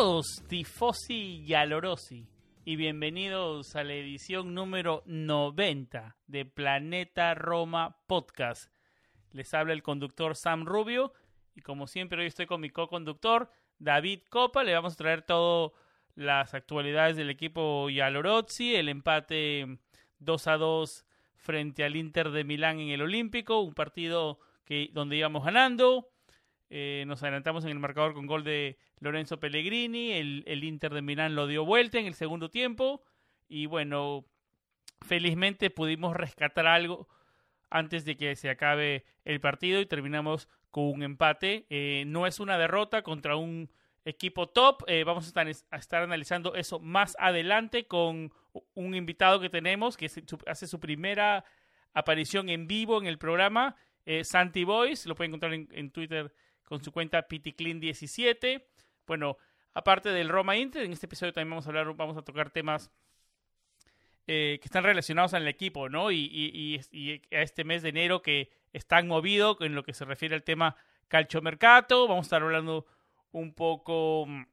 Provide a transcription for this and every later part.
Todos, tifosi y alorosi, y bienvenidos a la edición número 90 de Planeta Roma Podcast. Les habla el conductor Sam Rubio, y como siempre hoy estoy con mi co-conductor David Copa. Le vamos a traer todas las actualidades del equipo Yalorozzi, el empate 2 a 2 frente al Inter de Milán en el Olímpico, un partido que, donde íbamos ganando. Eh, nos adelantamos en el marcador con gol de Lorenzo Pellegrini. El, el, Inter de Milán lo dio vuelta en el segundo tiempo. Y bueno, felizmente pudimos rescatar algo antes de que se acabe el partido y terminamos con un empate. Eh, no es una derrota contra un equipo top. Eh, vamos a estar, a estar, analizando eso más adelante con un invitado que tenemos que hace su primera aparición en vivo en el programa. Eh, Santi Boys, lo pueden encontrar en, en Twitter con su cuenta PitiClean17. Bueno, aparte del Roma Inter, en este episodio también vamos a hablar, vamos a tocar temas eh, que están relacionados al equipo, ¿no? Y, y, y, y, a este mes de enero que están movido en lo que se refiere al tema calchomercato. Vamos a estar hablando un poco mm,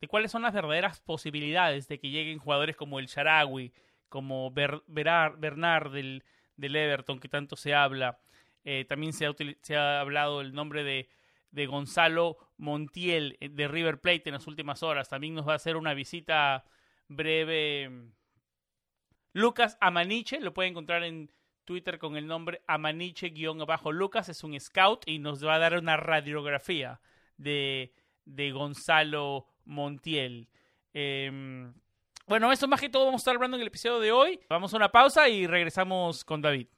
de cuáles son las verdaderas posibilidades de que lleguen jugadores como el Sharawi, como Ber, Berar, Bernard del, del, Everton, que tanto se habla. Eh, también se ha, se ha hablado el nombre de de Gonzalo Montiel de River Plate en las últimas horas. También nos va a hacer una visita breve Lucas Amaniche, lo puede encontrar en Twitter con el nombre Amaniche-Lucas, es un scout y nos va a dar una radiografía de, de Gonzalo Montiel. Eh, bueno, eso más que todo vamos a estar hablando en el episodio de hoy. Vamos a una pausa y regresamos con David.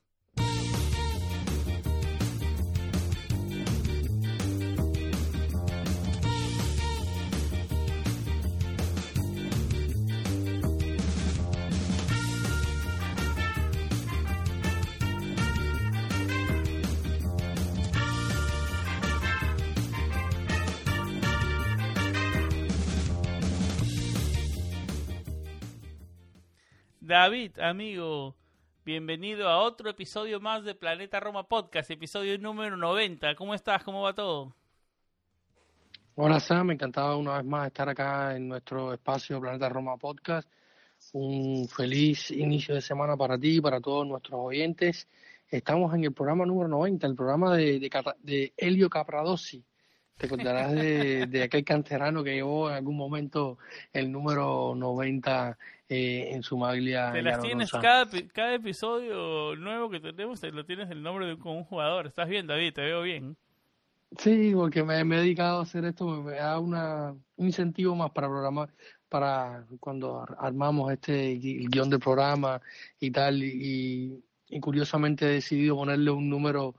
David, amigo, bienvenido a otro episodio más de Planeta Roma Podcast, episodio número 90. ¿Cómo estás? ¿Cómo va todo? Hola Sam, encantado una vez más estar acá en nuestro espacio Planeta Roma Podcast. Un feliz inicio de semana para ti y para todos nuestros oyentes. Estamos en el programa número 90, el programa de, de, de Helio Capradossi. Te contarás de, de, aquel canterano que llevó en algún momento el número 90 eh, en su maglia. Te las tienes cada, cada, episodio nuevo que tenemos, te lo tienes el nombre de con un jugador. ¿Estás bien, David? Te veo bien. Sí, porque me, me he dedicado a hacer esto, me da una, un incentivo más para programar, para cuando armamos este guion de programa y tal, y, y curiosamente he decidido ponerle un número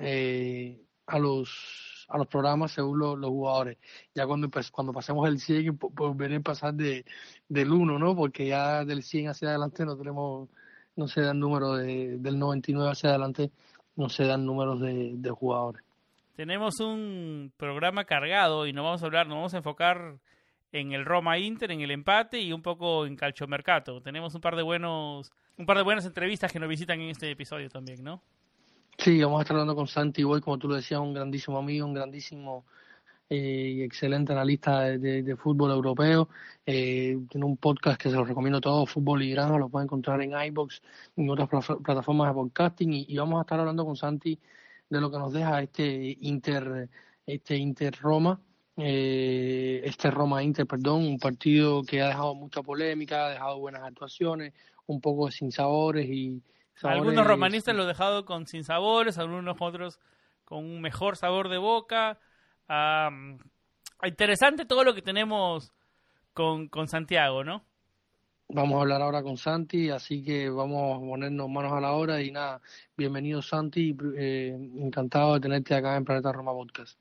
eh, a los a los programas según los, los jugadores. Ya cuando pues, cuando pasemos el 100, pues vienen pasar de, del 1, ¿no? Porque ya del 100 hacia adelante no tenemos, no se dan números de, del 99 hacia adelante, no se dan números de, de jugadores. Tenemos un programa cargado y no vamos a hablar, nos vamos a enfocar en el Roma Inter, en el empate y un poco en Calchomercato. Tenemos un par de buenos, un par de buenas entrevistas que nos visitan en este episodio también, ¿no? Sí, vamos a estar hablando con Santi Boy, como tú lo decías, un grandísimo amigo, un grandísimo eh, y excelente analista de, de, de fútbol europeo. Eh, tiene un podcast que se lo recomiendo a todos, Fútbol y Granja, lo pueden encontrar en iBox y en otras plataformas de podcasting. Y, vamos a estar hablando con Santi de lo que nos deja este Inter, este Inter Roma, eh, este Roma Inter, perdón, un partido que ha dejado mucha polémica, ha dejado buenas actuaciones, un poco sin sabores y Sabores... Algunos romanistas lo han dejado con sin sabores, algunos otros con un mejor sabor de boca. Um, Interesante todo lo que tenemos con, con Santiago, ¿no? Vamos a hablar ahora con Santi, así que vamos a ponernos manos a la hora y nada, bienvenido Santi, eh, encantado de tenerte acá en Planeta Roma Podcast.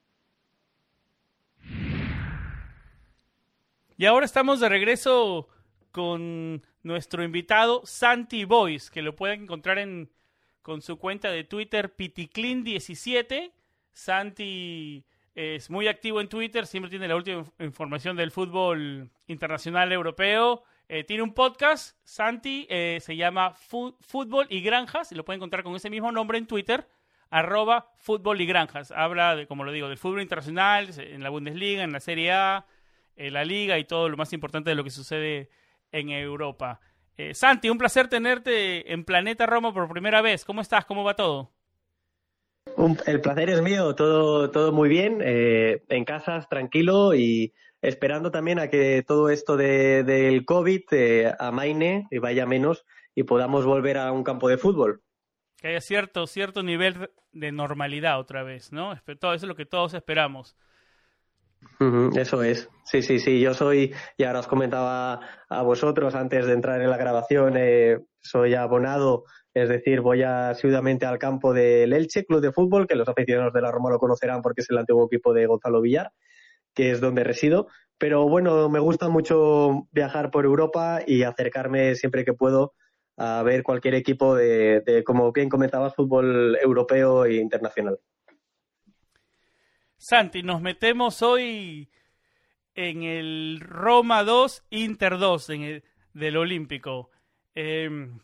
Y ahora estamos de regreso con nuestro invitado Santi Boys, que lo pueden encontrar en, con su cuenta de Twitter piticlin17. Santi es muy activo en Twitter, siempre tiene la última información del fútbol internacional europeo. Eh, tiene un podcast, Santi, eh, se llama Fútbol y Granjas, y lo pueden encontrar con ese mismo nombre en Twitter, arroba Fútbol y Granjas. Habla, de, como lo digo, del fútbol internacional, en la Bundesliga, en la Serie A, en la Liga y todo lo más importante de lo que sucede en Europa. Eh, Santi, un placer tenerte en Planeta Roma por primera vez. ¿Cómo estás? ¿Cómo va todo? el placer es mío, todo, todo muy bien, eh, en casa, tranquilo y esperando también a que todo esto de, del COVID eh, amaine y vaya menos y podamos volver a un campo de fútbol. Que haya cierto, cierto nivel de normalidad otra vez, ¿no? Eso es lo que todos esperamos eso es, sí, sí, sí. Yo soy, y ahora os comentaba a vosotros antes de entrar en la grabación, eh, soy abonado, es decir, voy asiduamente al campo del Elche, club de fútbol, que los aficionados de la Roma lo conocerán porque es el antiguo equipo de Gonzalo Villar, que es donde resido. Pero bueno, me gusta mucho viajar por Europa y acercarme siempre que puedo a ver cualquier equipo de, de como bien comentabas, fútbol europeo e internacional. Santi, nos metemos hoy en el Roma 2, Inter 2, en el, del Olímpico. Em,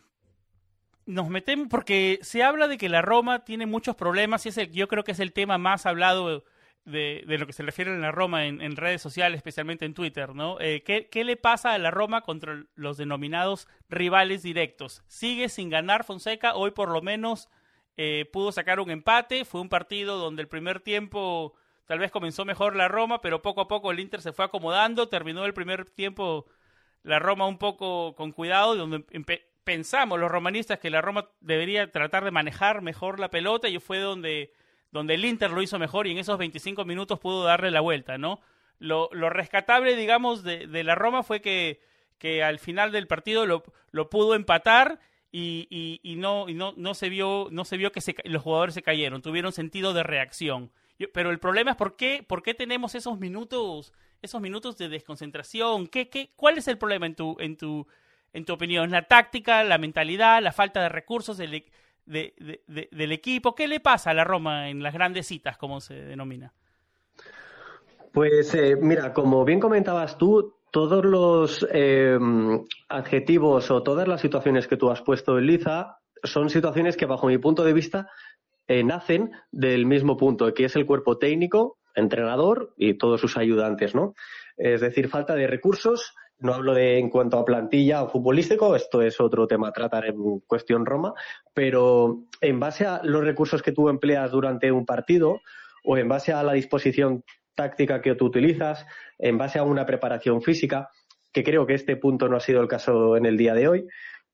nos metemos porque se habla de que la Roma tiene muchos problemas y es yo creo que es el tema más hablado de, lo que se refiere a la Roma en, redes sociales, especialmente en Twitter, ¿no? Eh, ¿qué, ¿qué, le pasa a la Roma contra los denominados rivales directos? Sigue sin ganar Fonseca, hoy por lo menos eh, pudo sacar un empate, fue un partido donde el primer tiempo Tal vez comenzó mejor la Roma, pero poco a poco el Inter se fue acomodando. Terminó el primer tiempo la Roma un poco con cuidado, donde pensamos los romanistas que la Roma debería tratar de manejar mejor la pelota y fue donde, donde el Inter lo hizo mejor y en esos 25 minutos pudo darle la vuelta, ¿no? Lo, rescatable, digamos, de, la Roma fue que, que al final del partido lo, lo pudo empatar y, y, y, no, y no, no se vio, no se vio que se, los jugadores se cayeron, tuvieron sentido de reacción pero el problema es por qué, por qué tenemos esos minutos, esos minutos de desconcentración. ¿Qué, qué, ¿Cuál es el problema en tu, en tu, en tu opinión? ¿La táctica, la mentalidad, la falta de recursos del, e, del equipo? ¿Qué le pasa a la Roma en las grandes citas, como se denomina? Pues eh, mira, como bien comentabas tú, todos los eh, adjetivos o todas las situaciones que tú has puesto en Liza son situaciones que, bajo mi punto de vista, eh, nacen del mismo punto, que es el cuerpo técnico, entrenador y todos sus ayudantes, ¿no? Es decir, falta de recursos. No hablo de en cuanto a plantilla o futbolístico, esto es otro tema a tratar en cuestión Roma, pero en base a los recursos que tú empleas durante un partido o en base a la disposición táctica que tú utilizas, en base a una preparación física, que creo que este punto no ha sido el caso en el día de hoy,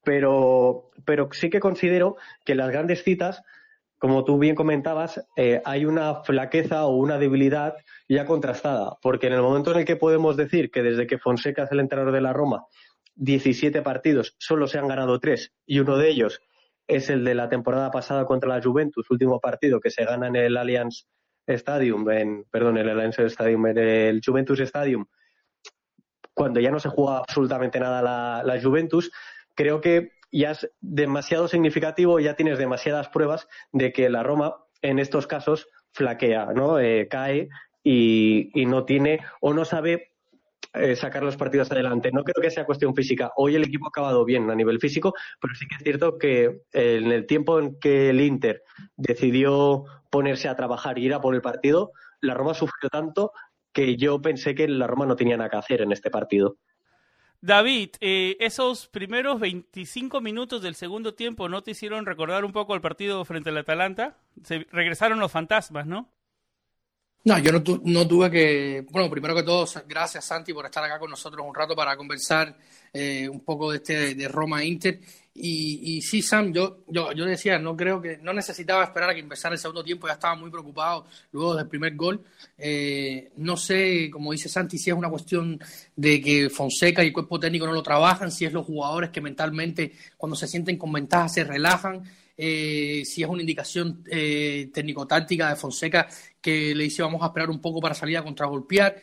pero, pero sí que considero que las grandes citas como tú bien comentabas, eh, hay una flaqueza o una debilidad ya contrastada, porque en el momento en el que podemos decir que desde que Fonseca es el entrenador de la Roma, 17 partidos, solo se han ganado tres y uno de ellos es el de la temporada pasada contra la Juventus, último partido que se gana en el Allianz Stadium, en, perdón, en el Allianz Stadium, en el Juventus Stadium, cuando ya no se juega absolutamente nada la Juventus, creo que ya es demasiado significativo, ya tienes demasiadas pruebas de que la Roma en estos casos flaquea, ¿no? Eh, cae y, no tiene o no sabe eh, sacar los partidos adelante. No creo que sea cuestión física. Hoy el equipo ha acabado bien a nivel físico, pero sí que es cierto que eh, en el tiempo en que el Inter decidió ponerse a trabajar y ir a por el partido, la Roma sufrió tanto que yo pensé que la Roma no tenía nada que hacer en este partido. David, eh, esos primeros 25 minutos del segundo tiempo no te hicieron recordar un poco el partido frente al Atalanta. Se regresaron los fantasmas, ¿no? No, yo no, no, tuve que. Bueno, primero que todo, gracias Santi por estar acá con nosotros un rato para conversar eh, un poco de este de Roma Inter. Y, y sí, Sam, yo, yo, yo decía, no creo que, no necesitaba esperar a que empezara el segundo tiempo, ya estaba muy preocupado luego del primer gol. Eh, no sé, como dice Santi, si es una cuestión de que Fonseca y el cuerpo técnico no lo trabajan, si es los jugadores que mentalmente cuando se sienten con ventaja se relajan. Eh, si es una indicación eh, técnico-táctica de Fonseca que le dice vamos a esperar un poco para salir a contragolpear.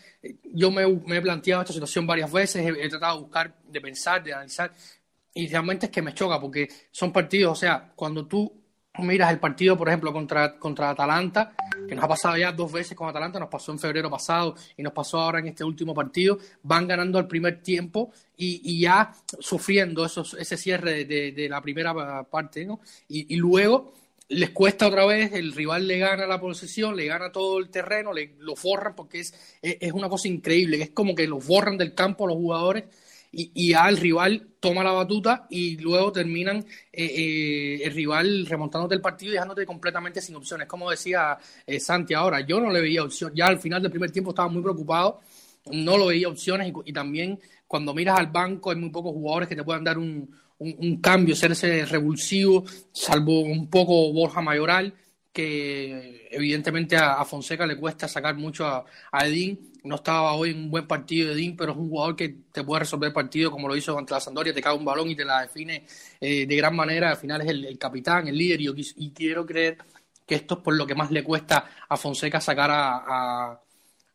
yo me, he planteado esta situación varias veces, he, tratado de buscar, de pensar, de analizar, y realmente es que me choca porque son partidos, o sea, cuando tú miras el partido, por ejemplo, contra, contra Atalanta, que nos ha pasado ya dos veces con Atalanta, nos pasó en febrero pasado y nos pasó ahora en este último partido, van ganando al primer tiempo y, ya sufriendo esos, ese cierre de, la primera parte, ¿no? Y, luego les cuesta otra vez, el rival le gana la posesión, le gana todo el terreno, le, lo forran porque es, es, una cosa increíble, es como que los borran del campo los jugadores y, y ya el rival toma la batuta y luego terminan eh, eh, el rival remontándote el partido y dejándote completamente sin opciones. Como decía eh, Santi ahora, yo no le veía opción. Ya al final del primer tiempo estaba muy preocupado, no lo veía opciones y, también cuando miras al banco hay muy pocos jugadores que te puedan dar un, un, cambio, ser revulsivo, salvo un poco Borja Mayoral que evidentemente a, Fonseca le cuesta sacar mucho a, a Edín no estaba hoy en un buen partido de Dean, pero es un jugador que te puede resolver el partido como lo hizo contra la Sandoria, te cae un balón y te la define eh, de gran manera. Al final es el, capitán, el líder, y, quiero creer que esto es por lo que más le cuesta a Fonseca sacar a,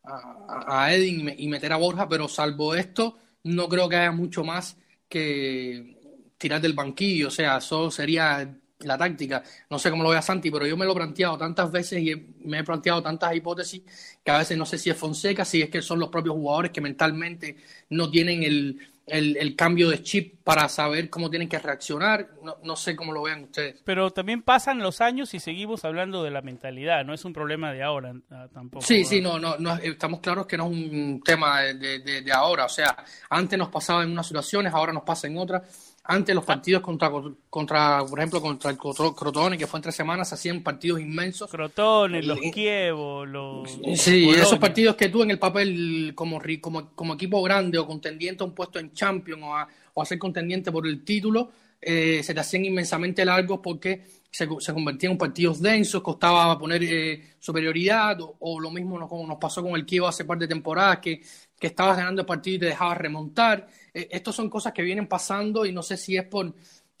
a, Edin y meter a Borja, pero salvo esto, no creo que haya mucho más que tirar del banquillo. O sea, eso sería la táctica. No sé cómo lo vea Santi, pero yo me lo he planteado tantas veces y me he planteado tantas hipótesis que a veces no sé si es Fonseca, si es que son los propios jugadores que mentalmente no tienen el, el, cambio de chip para saber cómo tienen que reaccionar. No, no, sé cómo lo vean ustedes. Pero también pasan los años y seguimos hablando de la mentalidad, no es un problema de ahora ah, tampoco. Sí, sí, no, no, no, estamos claros que no es un tema de, de, de ahora. O sea, antes nos pasaba en unas situaciones, ahora nos pasa en otras antes los partidos contra, contra por ejemplo, contra el Crotone, que fue en tres semanas, se hacían partidos inmensos. Crotone, los Kievo, los... Sí, esos partidos que tú en el papel como, como, como equipo grande o contendiente a un puesto en Champions o a, o a ser contendiente por el título, eh, se te hacían inmensamente largos porque se, se convertían en partidos densos, costaba poner eh, superioridad, o, lo mismo nos, como nos pasó con el Kievo hace par de temporadas, que que estabas ganando el partido y te dejabas remontar. Eh, Estas son cosas que vienen pasando y no sé si es por,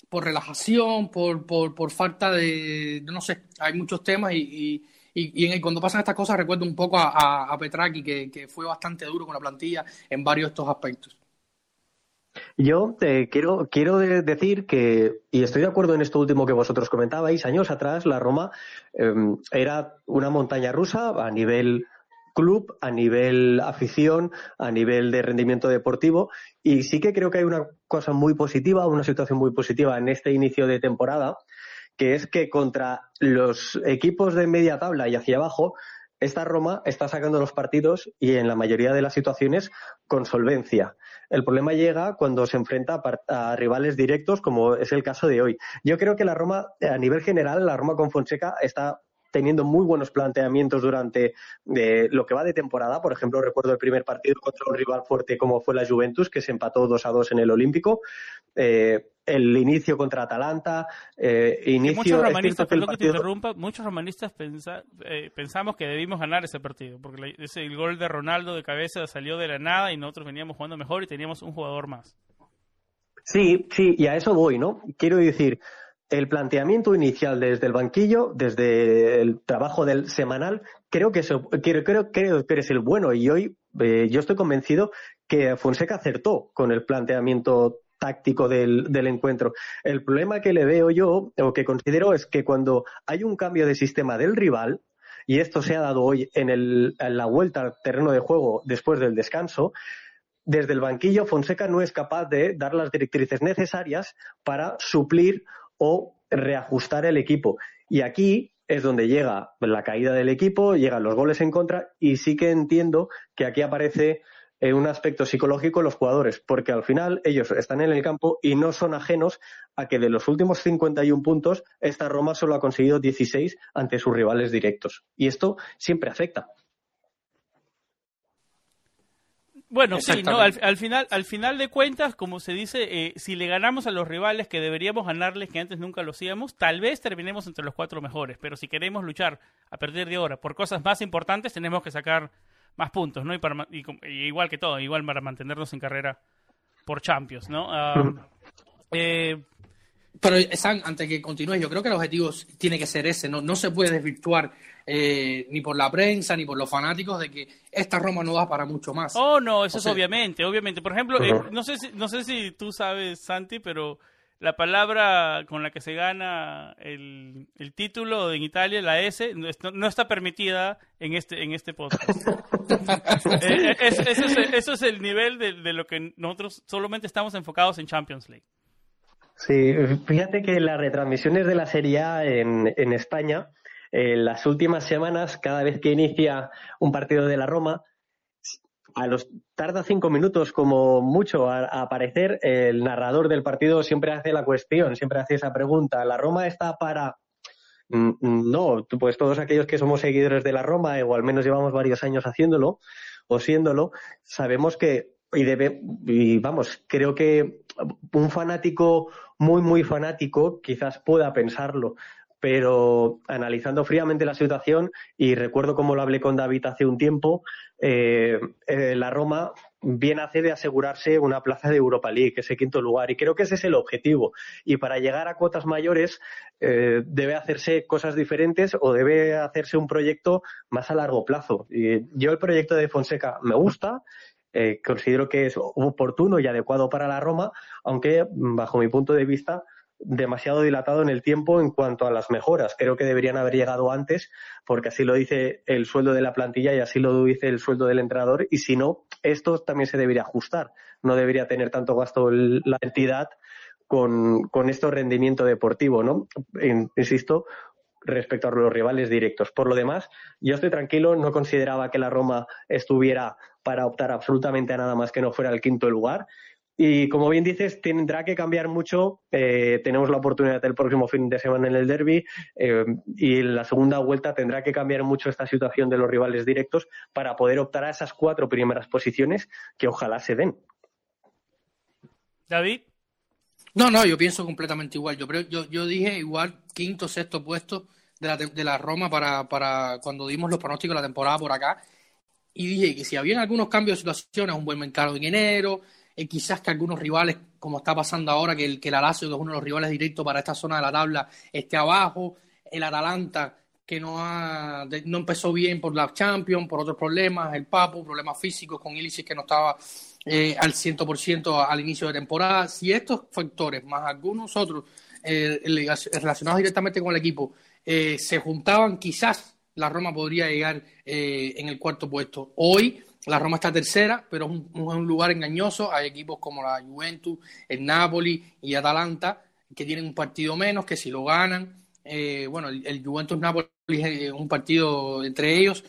por relajación, por, por, por falta de, no sé, hay muchos temas y, y, y cuando pasan estas cosas recuerdo un poco a, Petraki que, que, fue bastante duro con la plantilla en varios de estos aspectos. Yo te quiero, quiero decir que, y estoy de acuerdo en esto último que vosotros comentabais, años atrás la Roma eh, era una montaña rusa a nivel club, a nivel afición, a nivel de rendimiento deportivo. Y sí que creo que hay una cosa muy positiva, una situación muy positiva en este inicio de temporada, que es que contra los equipos de media tabla y hacia abajo, esta Roma está sacando los partidos y en la mayoría de las situaciones con solvencia. El problema llega cuando se enfrenta a, rivales directos, como es el caso de hoy. Yo creo que la Roma, a nivel general, la Roma con Fonseca está teniendo muy buenos planteamientos durante eh, lo que va de temporada. Por ejemplo, recuerdo el primer partido contra un rival fuerte como fue la Juventus, que se empató 2 a 2 en el Olímpico. Eh, el inicio contra Atalanta, eh, inicio... Muchos romanistas, perdón que te interrumpa, muchos romanistas eh, pensamos que debimos ganar ese partido, porque ese, el gol de Ronaldo de cabeza salió de la nada y nosotros veníamos jugando mejor y teníamos un jugador más. Sí, sí, y a eso voy, ¿no? Quiero decir, el planteamiento inicial desde el banquillo, desde el trabajo del semanal, creo que, creo, creo, creo que eres el bueno y hoy eh, yo estoy convencido que Fonseca acertó con el planteamiento táctico del, del, encuentro. El problema que le veo yo, o que considero, es que cuando hay un cambio de sistema del rival, y esto se ha dado hoy en, el, en la vuelta al terreno de juego después del descanso, desde el banquillo Fonseca no es capaz de dar las directrices necesarias para suplir o reajustar el equipo. Y aquí es donde llega la caída del equipo, llegan los goles en contra y sí que entiendo que aquí aparece eh, un aspecto psicológico en los jugadores, porque al final ellos están en el campo y no son ajenos a que de los últimos 51 puntos, esta Roma solo ha conseguido 16 ante sus rivales directos. Y esto siempre afecta. Bueno, sí, no, al, final, al final de cuentas, como se dice, eh, si le ganamos a los rivales que deberíamos ganarles, que antes nunca lo hacíamos, tal vez terminemos entre los cuatro mejores. Pero si queremos luchar a partir de ahora por cosas más importantes, tenemos que sacar más puntos, ¿no? Y, para, igual que todo, igual para mantenernos en carrera por Champions, ¿no? Ah, eh, pero, San, antes que continúes, yo creo que el objetivo tiene que ser ese, no, no se puede desvirtuar eh, ni por la prensa, ni por los fanáticos de que esta Roma no da para mucho más. Oh, no, eso es obviamente, obviamente. Por ejemplo, eh, no, sé si, no sé si tú sabes, Santi, pero la palabra con la que se gana el, el título en Italia, la S, no, está permitida en este, en este podcast. Eh, eso, es, eso, es, el nivel de, de lo que nosotros solamente estamos enfocados en Champions League. Sí, fíjate que las retransmisiones de la Serie A en, España, en las últimas semanas, cada vez que inicia un partido de la Roma, a los tarda cinco minutos como mucho a, aparecer, el narrador del partido siempre hace la cuestión, siempre hace esa pregunta. ¿La Roma está para...? Mm, mm, no, pues todos aquellos que somos seguidores de la Roma, o al menos llevamos varios años haciéndolo, o siéndolo, sabemos que y debe y vamos creo que un fanático muy muy fanático quizás pueda pensarlo pero analizando fríamente la situación y recuerdo como lo hablé con David hace un tiempo eh, eh, la Roma bien hace de asegurarse una plaza de Europa League, ese quinto lugar. Y creo que ese es el objetivo. Y para llegar a cuotas mayores eh, debe hacerse cosas diferentes o debe hacerse un proyecto más a largo plazo. Y yo el proyecto de Fonseca me gusta eh, considero que es oportuno y adecuado para la Roma, aunque bajo mi punto de vista demasiado dilatado en el tiempo en cuanto a las mejoras. Creo que deberían haber llegado antes, porque así lo dice el sueldo de la plantilla y así lo dice el sueldo del entrenador. Y si no, esto también se debería ajustar. No debería tener tanto gasto la entidad con, con este rendimiento deportivo, ¿no? Insisto, respecto a los rivales directos. Por lo demás, yo estoy tranquilo, no consideraba que la Roma estuviera para optar absolutamente a nada más que no fuera el quinto lugar. Y como bien dices, tendrá que cambiar mucho. Eh, tenemos la oportunidad del próximo fin de semana en el derby eh, y en la segunda vuelta tendrá que cambiar mucho esta situación de los rivales directos para poder optar a esas cuatro primeras posiciones que ojalá se den. David. No, no, yo pienso completamente igual. Yo, yo, yo dije igual quinto, sexto puesto de la, de la Roma para, para cuando dimos los pronósticos de la temporada por acá. Y dije que si habían algunos cambios de situaciones, un buen mercado en enero, eh, quizás que algunos rivales, como está pasando ahora, que el, que el Alacio, que es uno de los rivales directos para esta zona de la tabla, esté abajo, el Atalanta, que no, ha, no empezó bien por la Champions, por otros problemas, el Papo, problemas físicos con Ilicic que no estaba eh, al 100% al inicio de temporada. Si estos factores, más algunos otros eh, relacionados directamente con el equipo, eh, se juntaban, quizás la Roma podría llegar en el cuarto puesto. Hoy la Roma está tercera, pero es un, lugar engañoso. Hay equipos como la Juventus, el Napoli y Atalanta que tienen un partido menos, que si lo ganan, bueno, el, el Juventus-Napoli es un partido entre ellos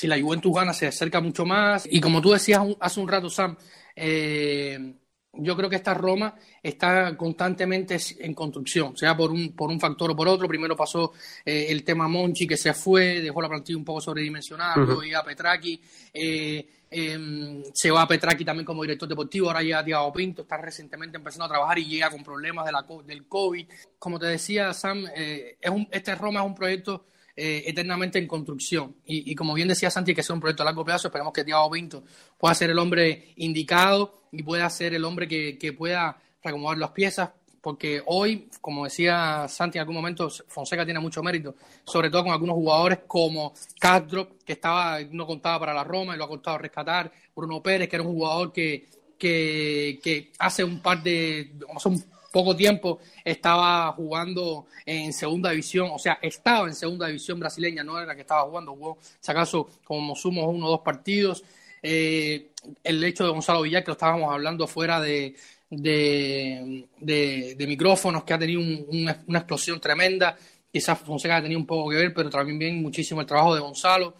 si la Juventus gana se acerca mucho más. Y como tú decías hace un rato, Sam, eh, yo creo que esta Roma está constantemente en construcción, sea por un, por un factor o por otro. Primero pasó eh, el tema Monchi, que se fue, dejó la plantilla un poco sobredimensionada, luego a Petraki, eh, em, se va a Petraki también como director deportivo, ahora llega Thiago Pinto, está recientemente empezando a trabajar y llega con problemas de la, del COVID. Como te decía, Sam, es un, este Roma es un proyecto eh, eternamente en construcción. Y, como bien decía Santi, que es un proyecto a largo plazo, esperemos que Thiago Pinto pueda ser el hombre indicado y pueda ser el hombre que, que pueda reacomodar las piezas, porque hoy, como decía Santi en algún momento, Fonseca tiene mucho mérito, sobre todo con algunos jugadores como Castro, que estaba no contaba para la Roma y lo ha costado rescatar, Bruno Pérez, que era un jugador que, que, que hace un par de, poco tiempo estaba jugando en segunda división, o sea, estaba en segunda división brasileña, no era que estaba jugando, jugó, si acaso, como sumo uno o dos partidos. Eh, el hecho de Gonzalo Villar, que lo estábamos hablando fuera de, de, micrófonos, que ha tenido una, explosión tremenda. Quizás Fonseca ha tenido un poco que ver, pero también muchísimo el trabajo de Gonzalo.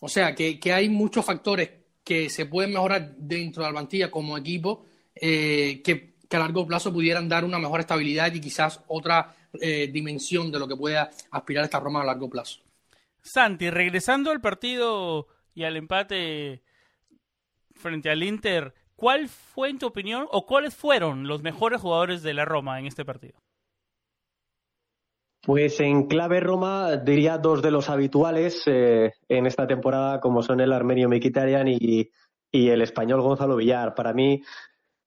O sea, que, que hay muchos factores que se pueden mejorar dentro de la plantilla como equipo, eh, que que a largo plazo pudieran dar una mejor estabilidad y quizás otra eh, dimensión de lo que pueda aspirar esta Roma a largo plazo. Santi, regresando al partido y al empate frente al Inter, ¿cuál fue en tu opinión o cuáles fueron los mejores jugadores de la Roma en este partido? Pues en clave Roma diría dos de los habituales eh, en esta temporada, como son el armenio Mikitarian y, y el español Gonzalo Villar. Para mí,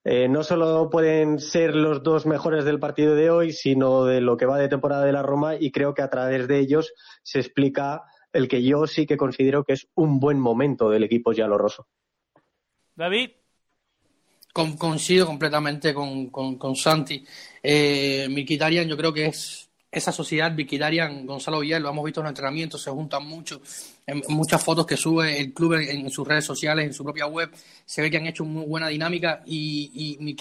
eh, no solo pueden ser los dos mejores del partido de hoy, sino de lo que va de temporada de la Roma y creo que a través de ellos se explica el que yo sí que considero que es un buen momento del equipo Rosso. David. coincido completamente con, con, Santi. Eh, Mikitarian yo creo que es esa sociedad Viquidarian, Gonzalo Villar, lo hemos visto en los entrenamientos, se juntan mucho, en muchas fotos que sube el club en, sus redes sociales, en su propia web, se ve que han hecho muy buena dinámica y, y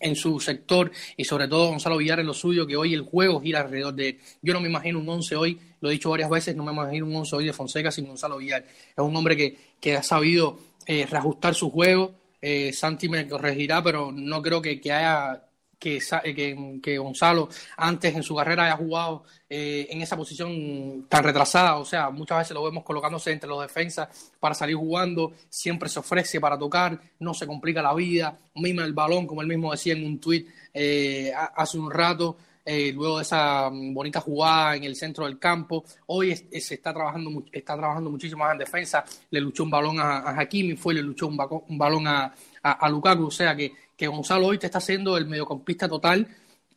en su sector y sobre todo Gonzalo Villar en lo suyo, que hoy el juego gira alrededor de Yo no me imagino un once hoy, lo he dicho varias veces, no me imagino un once hoy de Fonseca sin Gonzalo Villar. Es un hombre que, que ha sabido eh, reajustar su juego. Eh, Santi me corregirá, pero no creo que, que haya que, que, que, Gonzalo antes en su carrera haya jugado eh, en esa posición tan retrasada, o sea, muchas veces lo vemos colocándose entre los defensas para salir jugando, siempre se ofrece para tocar, no se complica la vida, mima el balón, como él mismo decía en un tuit eh, hace un rato, eh, luego de esa bonita jugada en el centro del campo. Hoy se está trabajando, está trabajando muchísimo más en defensa. Le luchó un balón a, a Hakimi, fue le luchó un, un balón a, a, a, Lukaku. O sea que que Gonzalo hoy te está haciendo el mediocampista total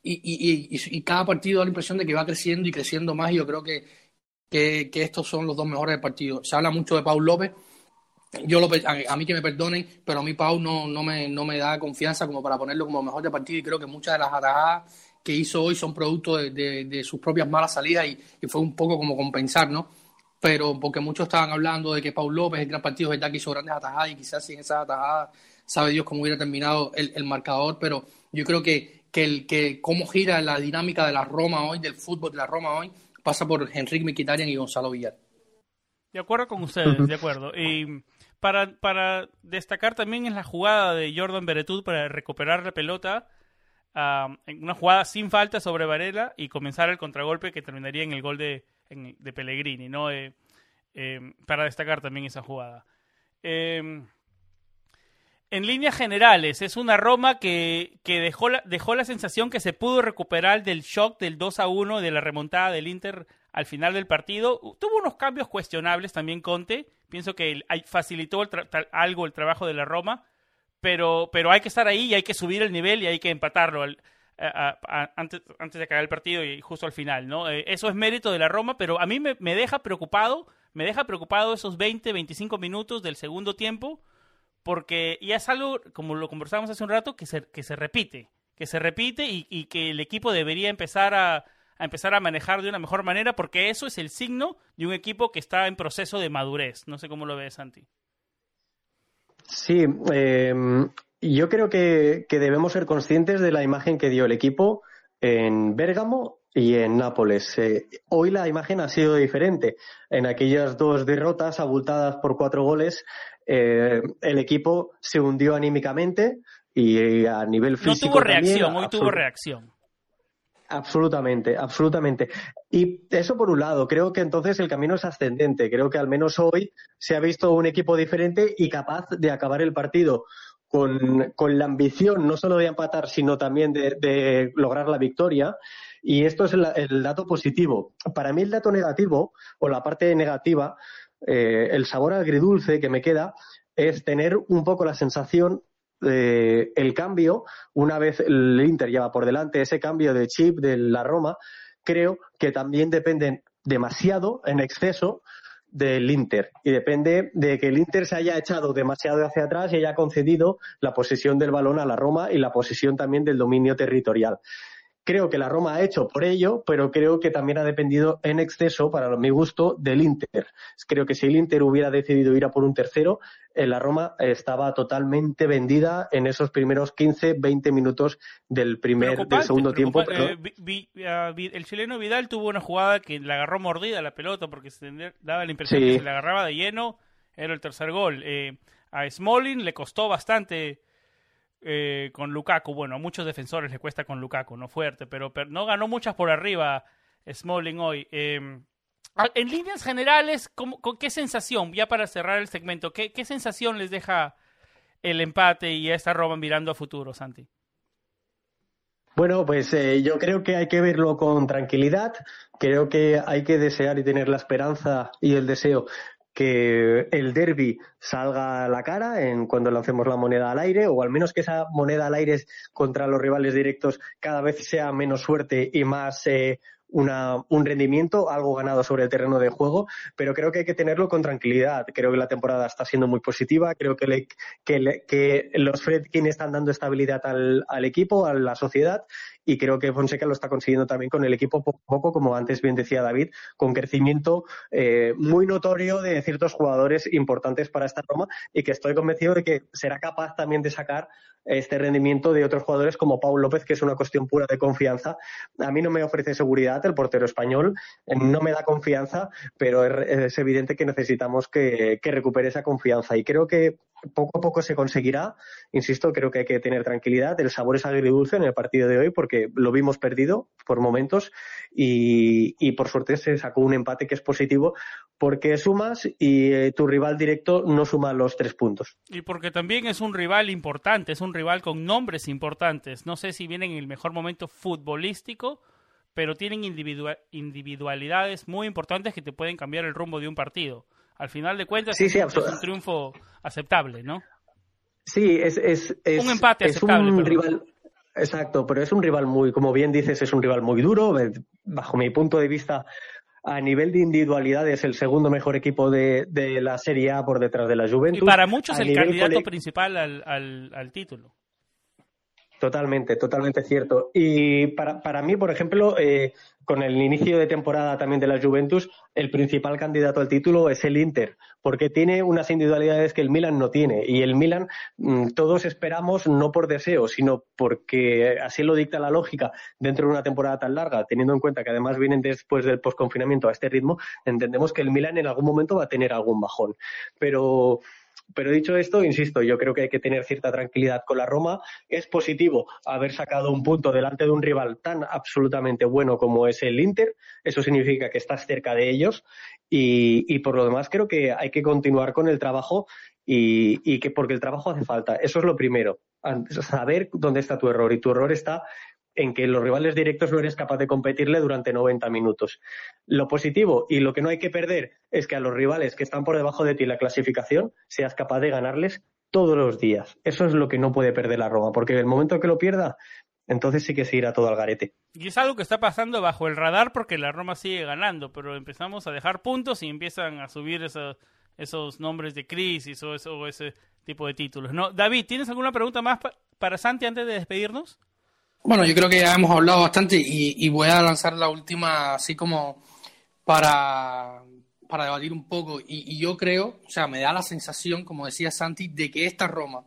y, cada partido da la impresión de que va creciendo y creciendo más y yo creo que, que, estos son los dos mejores del partido. Se habla mucho de Paul López, yo a, mí que me perdonen, pero a mí Pau no, no, me, no me da confianza como para ponerlo como mejor de partido y creo que muchas de las atajadas que hizo hoy son producto de, sus propias malas salidas y, fue un poco como compensar, ¿no? Pero porque muchos estaban hablando de que Paul López, el gran partido, es verdad que hizo grandes atajadas y quizás sin esas atajadas sabe Dios cómo hubiera terminado el, marcador, pero yo creo que, que, el, que cómo gira la dinámica de la Roma hoy, del fútbol de la Roma hoy, pasa por Enrique Miquitarian y Gonzalo Villar. De acuerro con ustedes, de acuerdo. Y para, para destacar también en la jugada de Jordan Beretud para recuperar la pelota, en una jugada sin falta sobre Varela y comenzar el contragolpe que terminaría en el gol de, de Pellegrini, ¿no? Eh, eh, para destacar también esa jugada. Eh, en líneas generales, es una Roma que, que dejó, la, dejó la sensación que se pudo recuperar del shock del 2 a 1 de la remontada del Inter al final del partido. Tuvo unos cambios cuestionables también Conte. Pienso que facilitó algo el trabajo de la Roma, pero, pero hay que estar ahí y hay que subir el nivel y hay que empatarlo antes, antes de acabar el partido y justo al final. ¿no? Eh, eso es mérito de la Roma, pero a mí me, me deja preocupado, me deja preocupado esos 20, 25 minutos del segundo tiempo porque ya es algo, como lo conversábamos hace un rato, que se, que se repite, que se repite y, que el equipo debería empezar a, empezar a manejar de una mejor manera, porque eso es el signo de un equipo que está en proceso de madurez. No sé cómo lo ves, Santi. Sí, eh, yo creo que, debemos ser conscientes de la imagen que dio el equipo en Bérgamo y en Nápoles. Eh, hoy la imagen ha sido diferente. En aquellas dos derrotas abultadas por cuatro goles, eh, el equipo se hundió anímicamente y a nivel físico. No tuvo reacción, hoy tuvo reacción. Absolutamente, absolutamente. Y eso por un lado, creo que entonces el camino es ascendente. Creo que al menos hoy se ha visto un equipo diferente y capaz de acabar el partido con, la ambición no solo de empatar, sino también de, lograr la victoria. Y esto es el, dato positivo. Para mí el dato negativo, o la parte negativa, eh, el sabor agridulce que me queda es tener un poco la sensación de el cambio, una vez el Inter lleva por delante ese cambio de chip de la Roma, creo que también dependen demasiado, en exceso, del Inter. Y depende de que el Inter se haya echado demasiado hacia atrás y haya concedido la posesión del balón a la Roma y la posesión también del dominio territorial. Creo que la Roma ha hecho por ello, pero creo que también ha dependido en exceso, para mi gusto, del Inter. Creo que si el Inter hubiera decidido ir a por un tercero, eh, la Roma estaba totalmente vendida en esos primeros 15, 20 minutos del primer, del segundo tiempo. Eh, el chileno Vidal tuvo una jugada que le agarró mordida la pelota porque se daba la impresión que se le agarraba de lleno, era el tercer gol. Eh, a Smolin le costó bastante eh, con Lukaku. Bueno, a muchos defensores le cuesta con Lukaku, no fuerte, pero, no ganó muchas por arriba Smalling hoy. Em, en líneas generales, ¿con qué sensación, ya para cerrar el segmento, qué, sensación les deja el empate y esta Roma mirando a futuro, Santi? Bueno, pues eh, yo creo que hay que verlo con tranquilidad. Creo que hay que desear y tener la esperanza y el deseo que el derby salga a la cara en cuando lancemos la moneda al aire, o al menos que esa moneda al aire contra los rivales directos cada vez sea menos suerte y más eh, un rendimiento, algo ganado sobre el terreno de juego, pero creo que hay que tenerlo con tranquilidad. Creo que la temporada está siendo muy positiva, creo que, que, los Fredkin están dando estabilidad al, al, equipo, a la sociedad, y creo que Fonseca lo está consiguiendo también con el equipo poco a poco, como antes bien decía David, con crecimiento eh, muy notorio de ciertos jugadores importantes para esta Roma y que estoy convencido de que será capaz también de sacar este rendimiento de otros jugadores como Paul López, que es una cuestión pura de confianza. A mí no me ofrece seguridad el portero español, no me da confianza, pero es, evidente que necesitamos que, que recupere esa confianza. Y creo que poco a poco se conseguirá. Insisto, creo que hay que tener tranquilidad. El sabor es agridulce en el partido de hoy porque lo vimos perdido por momentos y, por suerte se sacó un empate que es positivo porque sumas y eh, tu rival directo no suma los tres puntos. Y porque también es un rival importante, es un rival con nombres importantes. No sé si vienen en el mejor momento futbolístico, pero tienen individualidades muy importantes que te pueden cambiar el rumbo de un partido al final de cuentas es, un triunfo aceptable, ¿no? Sí, es, es, un empate aceptable. Un rival, exacto, pero es un rival muy, como bien dices, es un rival muy duro. Bajo mi punto de vista, a nivel de individualidad es el segundo mejor equipo de, la Serie A por detrás de la Juventus. Y para muchos el candidato principal al, al, título. Totalmente, totalmente cierto. Y para, para mí, por ejemplo, eh, con el inicio de temporada también de la Juventus, el principal candidato al título es el Inter, porque tiene unas individualidades que el Milan no tiene. Y el Milan, mm, todos esperamos, no por deseo, sino porque así lo dicta la lógica dentro de una temporada tan larga, teniendo en cuenta que además vienen después del posconfinamiento a este ritmo, entendemos que el Milan en algún momento va a tener algún bajón. Pero pero dicho esto, insisto, yo creo que hay que tener cierta tranquilidad con la Roma. Es positivo haber sacado un punto delante de un rival tan absolutamente bueno como es el Inter. Eso significa que estás cerca de ellos. Y, por lo demás, creo que hay que continuar con el trabajo y, y que porque el trabajo hace falta. Eso es lo primero. Saber dónde está tu error. Y tu error está en que los rivales directos no eres capaz de competirle durante 90 minutos. Lo positivo y lo que no hay que perder es que a los rivales que están por debajo de ti en la clasificación seas capaz de ganarles todos los días. Eso es lo que no puede perder la Roma, porque en el momento que lo pierda, entonces sí que se irá todo al garete. Y es algo que está pasando bajo el radar porque la Roma sigue ganando, pero empezamos a dejar puntos y empiezan a subir esos, esos nombres de crisis o, eso, o ese tipo de títulos. ¿no? David, ¿tienes alguna pregunta más para Santi antes de despedirnos? Bueno, yo creo que ya hemos hablado bastante y, voy a lanzar la última así como para, para debatir un poco. Y, yo creo, o sea, me da la sensación, como decía Santi, de que esta Roma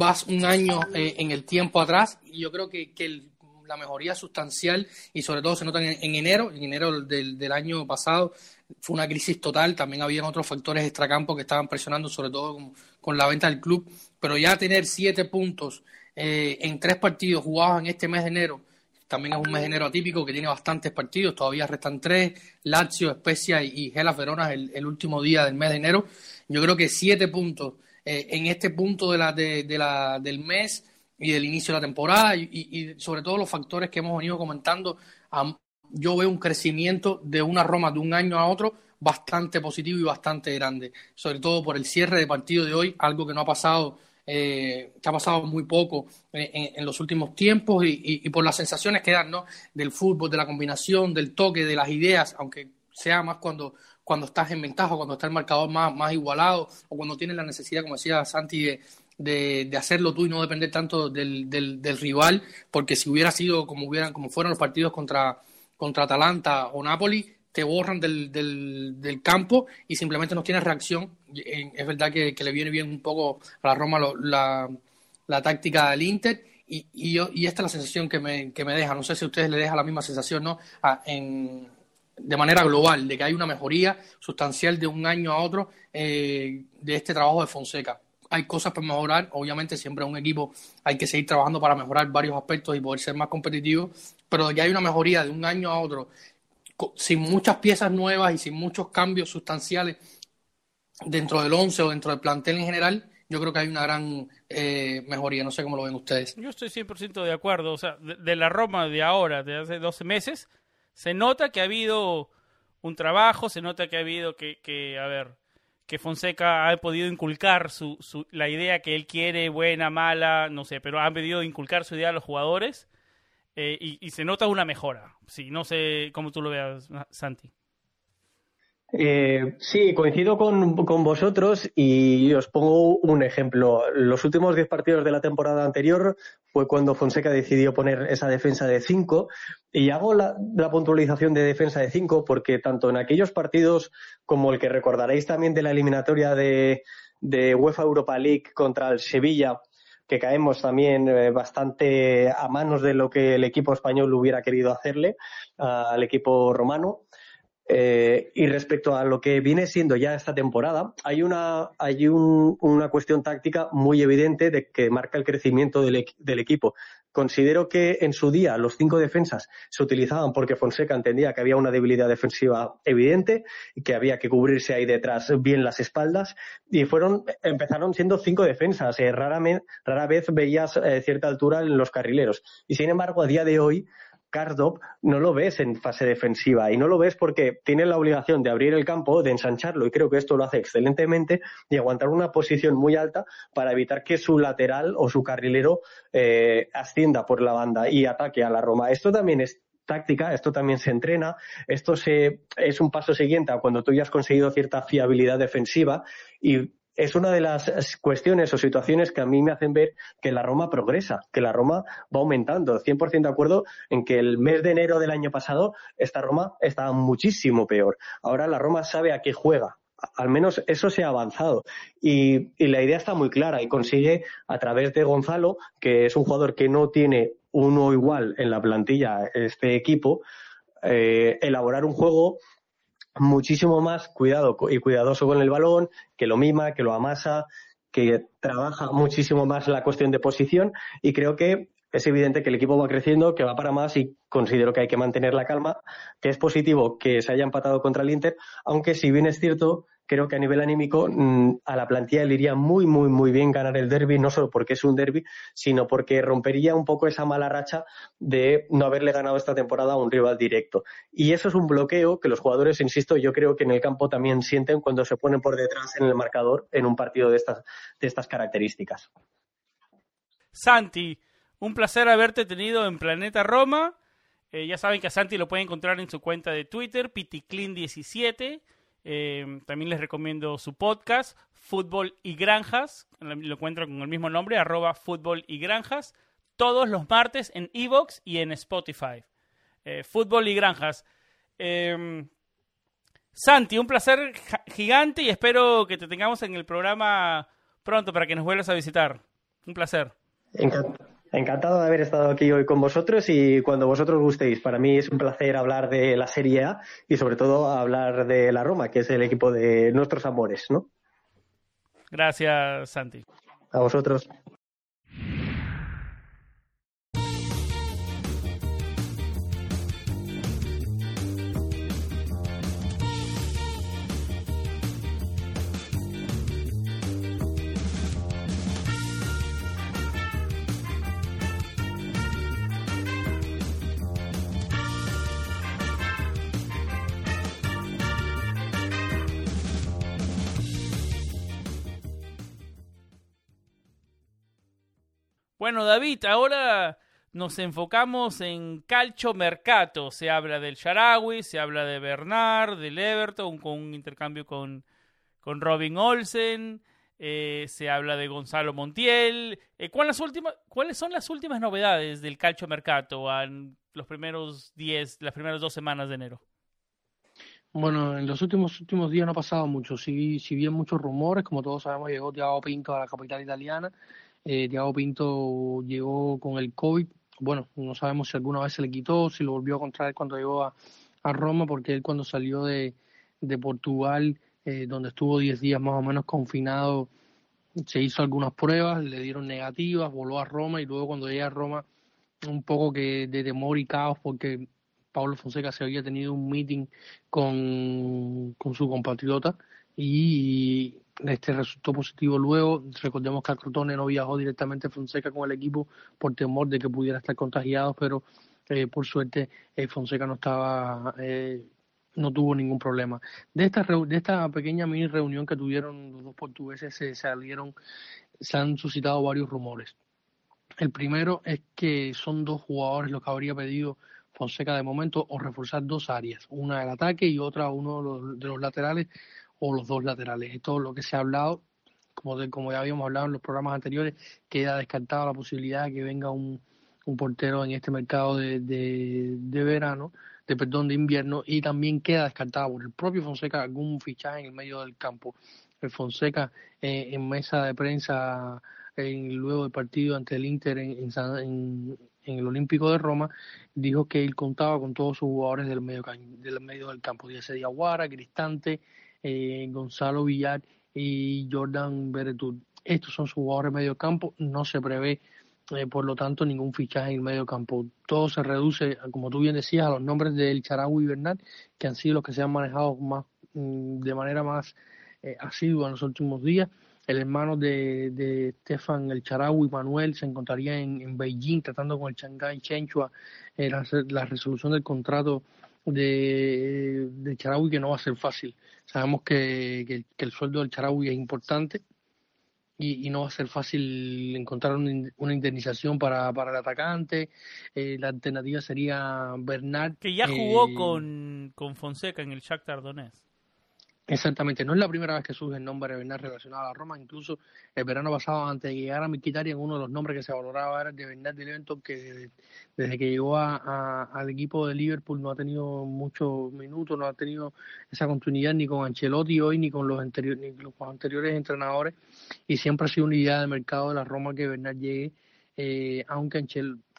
va un año eh, en el tiempo atrás y yo creo que, que la mejoría sustancial y sobre todo se nota en, enero, en enero del, del, año pasado fue una crisis total, también habían otros factores extracampo que estaban presionando sobre todo con, con la venta del club, pero ya tener siete puntos eh, en tres partidos jugados en este mes de enero. También es un mes de enero atípico que tiene bastantes partidos, todavía restan tres, Lazio, Spezia y, Gela Verona el, el, último día del mes de enero. Yo creo que siete puntos eh, en este punto de la, de, la, del mes y del inicio de la temporada y, sobre todo los factores que hemos venido comentando, yo veo un crecimiento de una Roma de un año a otro bastante positivo y bastante grande, sobre todo por el cierre de partido de hoy, algo que no ha pasado eh, que ha pasado muy poco en, los últimos tiempos y, por las sensaciones que dan ¿no? del fútbol, de la combinación, del toque, de las ideas, aunque sea más cuando, cuando estás en ventaja, cuando está el marcador más, más igualado o cuando tienes la necesidad, como decía Santi, de, de, hacerlo tú y no depender tanto del, del, del, rival, porque si hubiera sido como hubieran, como fueron los partidos contra, contra Atalanta o Napoli, te borran del, del, campo y simplemente no tienes reacción. Es verdad que, le viene bien un poco a la Roma la, la, táctica del Inter y, y, esta es la sensación que me, que me deja. No sé si a ustedes les deja la misma sensación, ¿no? Ah, en, de manera global, de que hay una mejoría sustancial de un año a otro eh, de este trabajo de Fonseca. Hay cosas para mejorar, obviamente siempre un equipo hay que seguir trabajando para mejorar varios aspectos y poder ser más competitivo, pero de que hay una mejoría de un año a otro sin muchas piezas nuevas y sin muchos cambios sustanciales dentro del once o dentro del plantel en general, yo creo que hay una gran eh, mejoría. No sé cómo lo ven ustedes. Yo estoy 100% de acuerdo. O sea, de, la Roma de ahora, de hace 12 meses, se nota que ha habido un trabajo, se nota que ha habido que, que a ver, que Fonseca ha podido inculcar su, su, la idea que él quiere, buena, mala, no sé, pero ha podido inculcar su idea a los jugadores eh, y, y, se nota una mejora. Sí, no sé cómo tú lo veas, Santi. Eh, sí, coincido con, vosotros y os pongo un ejemplo. Los últimos 10 partidos de la temporada anterior fue cuando Fonseca decidió poner esa defensa de 5 y hago la, puntualización de defensa de 5 porque tanto en aquellos partidos como el que recordaréis también de la eliminatoria de, UEFA Europa League contra el Sevilla, que caemos también eh, bastante a manos de lo que el equipo español hubiera querido hacerle al equipo romano. Eh, y respecto a lo que viene siendo ya esta temporada, hay una, hay una cuestión táctica muy evidente de que marca el crecimiento del, equipo. Considero que en su día los cinco defensas se utilizaban porque Fonseca entendía que había una debilidad defensiva evidente y que había que cubrirse ahí detrás bien las espaldas y fueron empezaron siendo cinco defensas. Eh, rara, rara vez veías eh, cierta altura en los carrileros y sin embargo a día de hoy Karsdorp no lo ves en fase defensiva y no lo ves porque tiene la obligación de abrir el campo, de ensancharlo y creo que esto lo hace excelentemente y aguantar una posición muy alta para evitar que su lateral o su carrilero eh, ascienda por la banda y ataque a la Roma. Esto también es táctica, esto también se entrena, esto se, es un paso siguiente a cuando tú ya has conseguido cierta fiabilidad defensiva y es una de las cuestiones o situaciones que a mí me hacen ver que la Roma progresa, que la Roma va aumentando. 100% de acuerdo en que el mes de enero del año pasado esta Roma estaba muchísimo peor. Ahora la Roma sabe a qué juega. Al menos eso se ha avanzado. Y, la idea está muy clara y consigue a través de Gonzalo, que es un jugador que no tiene uno igual en la plantilla, este equipo, eh, elaborar un juego muchísimo más cuidado y cuidadoso con el balón, que lo mima, que lo amasa, que trabaja muchísimo más la cuestión de posición y creo que es evidente que el equipo va creciendo, que va para más y considero que hay que mantener la calma, que es positivo que se haya empatado contra el Inter, aunque si bien es cierto creo que a nivel anímico mm, a la plantilla le iría muy, muy, muy bien ganar el derby, no solo porque es un derby, sino porque rompería un poco esa mala racha de no haberle ganado esta temporada a un rival directo. Y eso es un bloqueo que los jugadores, insisto, yo creo que en el campo también sienten cuando se ponen por detrás en el marcador en un partido de estas, de estas características. Santi, un placer haberte tenido en Planeta Roma. Eh, ya saben que a Santi lo pueden encontrar en su cuenta de Twitter, piticlin17. Eh, también les recomiendo su podcast, Fútbol y Granjas. Lo encuentro con el mismo nombre, arroba Fútbol y Granjas. Todos los martes en Evox y en Spotify. Eh, Fútbol y Granjas. Em, Santi, un placer gigante y espero que te tengamos en el programa pronto para que nos vuelvas a visitar. Un placer. Encantado. Encantado de haber estado aquí hoy con vosotros y cuando vosotros gustéis. Para mí es un placer hablar de la Serie A y sobre todo hablar de la Roma, que es el equipo de nuestros amores, ¿no? Gracias, Santi. A vosotros. Bueno, David, ahora nos enfocamos en calcio mercato. Se habla del Sharawi, se habla de Bernard, del Everton, con un intercambio con, con Robin Olsen. Eh, se habla de Gonzalo Montiel. Eh, ¿cuáles, últimas, ¿Cuáles son las últimas novedades del calcio mercato en los primeros 10, las primeras dos semanas de enero? Bueno, en los últimos últimos días no ha pasado mucho. Si, si bien muchos rumores, como todos sabemos, llegó Thiago Pinto a la capital italiana eh, Pinto llegó con el COVID. Bueno, no sabemos si alguna vez se le quitó, si lo volvió a contraer cuando llegó a, Roma, porque él cuando salió de, de Portugal, eh, donde estuvo 10 días más o menos confinado, se hizo algunas pruebas, le dieron negativas, voló a Roma y luego cuando llega a Roma, un poco que de temor y caos porque Pablo Fonseca se había tenido un meeting con, con su compatriota y este resultó positivo luego. Recordemos que Crotone no viajó directamente a Fonseca con el equipo por temor de que pudiera estar contagiado, pero eh, por suerte eh, Fonseca no estaba, eh, no tuvo ningún problema. De esta, de esta pequeña mini reunión que tuvieron los dos portugueses se salieron, se han suscitado varios rumores. El primero es que son dos jugadores los que habría pedido Fonseca de momento o reforzar dos áreas, una del ataque y otra uno de los laterales o los dos laterales. Esto es lo que se ha hablado, como, de, como ya habíamos hablado en los programas anteriores, queda descartada la posibilidad de que venga un, un portero en este mercado de, de, verano, de perdón, de invierno, y también queda descartado por el propio Fonseca algún fichaje en el medio del campo. El Fonseca eh, en mesa de prensa en, luego del partido ante el Inter en, en, en, el Olímpico de Roma, dijo que él contaba con todos sus jugadores del medio, del medio del campo, Díaz Diaguara, Cristante, eh, Gonzalo Villar y Jordan Beretur. Estos son sus jugadores de medio campo, no se prevé eh, por lo tanto ningún fichaje en el medio campo. Todo se reduce, como tú bien decías, a los nombres del Charagüe y Bernal, que han sido los que se han manejado más mm, de manera más eh, asidua en los últimos días. El hermano de, de Stefan, el Charagüe, Manuel, se encontraría en, Beijing tratando con el Shanghai Chenchua la, la resolución del contrato de, de Charaui que no va a ser fácil. Sabemos que, el sueldo del Charaui es importante y, no va a ser fácil encontrar una, indemnización para, para el atacante. Eh, la alternativa sería Bernard. Que ya jugó eh, con, con Fonseca en el Shakhtar Donetsk. Exactamente, no es la primera vez que surge el nombre de Bernat relacionado a Roma, incluso el verano pasado, antes de llegar a en uno de los nombres que se valoraba era de Bernat de Leventon, que desde, que llegó a, al equipo de Liverpool no ha tenido muchos minutos, no ha tenido esa continuidad ni con Ancelotti hoy ni con los, anteriores, ni los anteriores entrenadores, y siempre ha sido una idea de mercado de la Roma que Bernat llegue, eh, aunque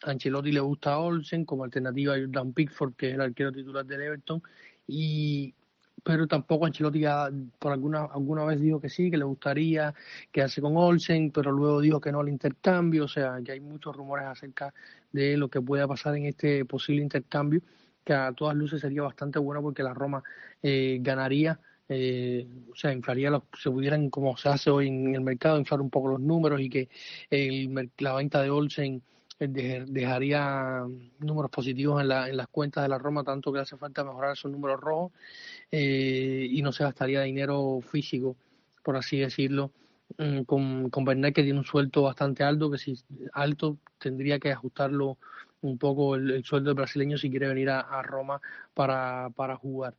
Ancelotti le gusta a Olsen como alternativa a Jordan Pickford, que es el arquero titular del Everton, y, pero tampoco Ancelotti ya por alguna alguna vez dijo que sí, que le gustaría quedarse con Olsen, pero luego dijo que no al intercambio, o sea, que hay muchos rumores acerca de lo que pueda pasar en este posible intercambio, que a todas luces sería bastante bueno porque la Roma eh, ganaría, eh, o sea, inflaría, los, se pudieran, como se hace hoy en el mercado, inflar un poco los números y que el, la venta de Olsen dejaría números positivos en, la, en las cuentas de la Roma, tanto que hace falta mejorar esos números rojos eh, y no se gastaría dinero físico, por así decirlo, mm, con, con Bernal que tiene un sueldo bastante alto, que si alto tendría que ajustarlo un poco el, sueldo brasileño si quiere venir a, Roma para, para jugar.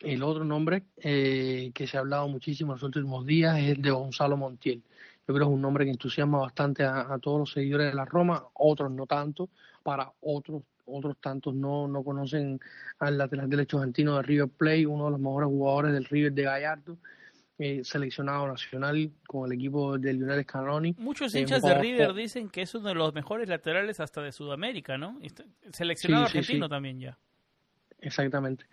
El otro nombre eh, que se ha hablado muchísimo en los últimos días es de Gonzalo Montiel. Yo creo que es un nombre que entusiasma bastante a, todos los seguidores de la Roma, otros no tanto, para otros otros tantos no, no conocen al lateral derecho argentino de River Plate, uno de los mejores jugadores del River de Gallardo, eh, seleccionado nacional con el equipo de Lionel Scaloni. Muchos hinchas de River dicen que es uno de los mejores laterales hasta de Sudamérica, ¿no? Seleccionado argentino también ya. Exactamente.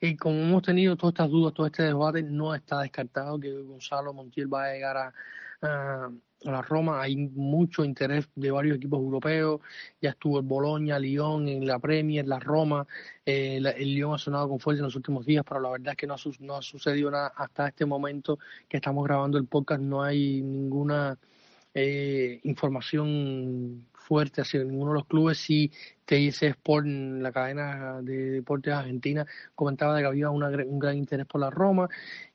Y como hemos tenido todas estas dudas, todo este debate, no está descartado que Gonzalo Montiel va a llegar a, a, la Roma. Hay mucho interés de varios equipos europeos. Ya estuvo el Boloña, Lyon en la Premier, la Roma. Eh, el Lyon ha sonado con fuerza en los últimos días, pero la verdad es que no ha, no sucedido nada hasta este momento que estamos grabando el podcast. No hay ninguna eh, información fuerte hacia ninguno de los clubes. Si TIC Sport, la cadena de deportes argentina, comentaba de que había un gran interés por la Roma.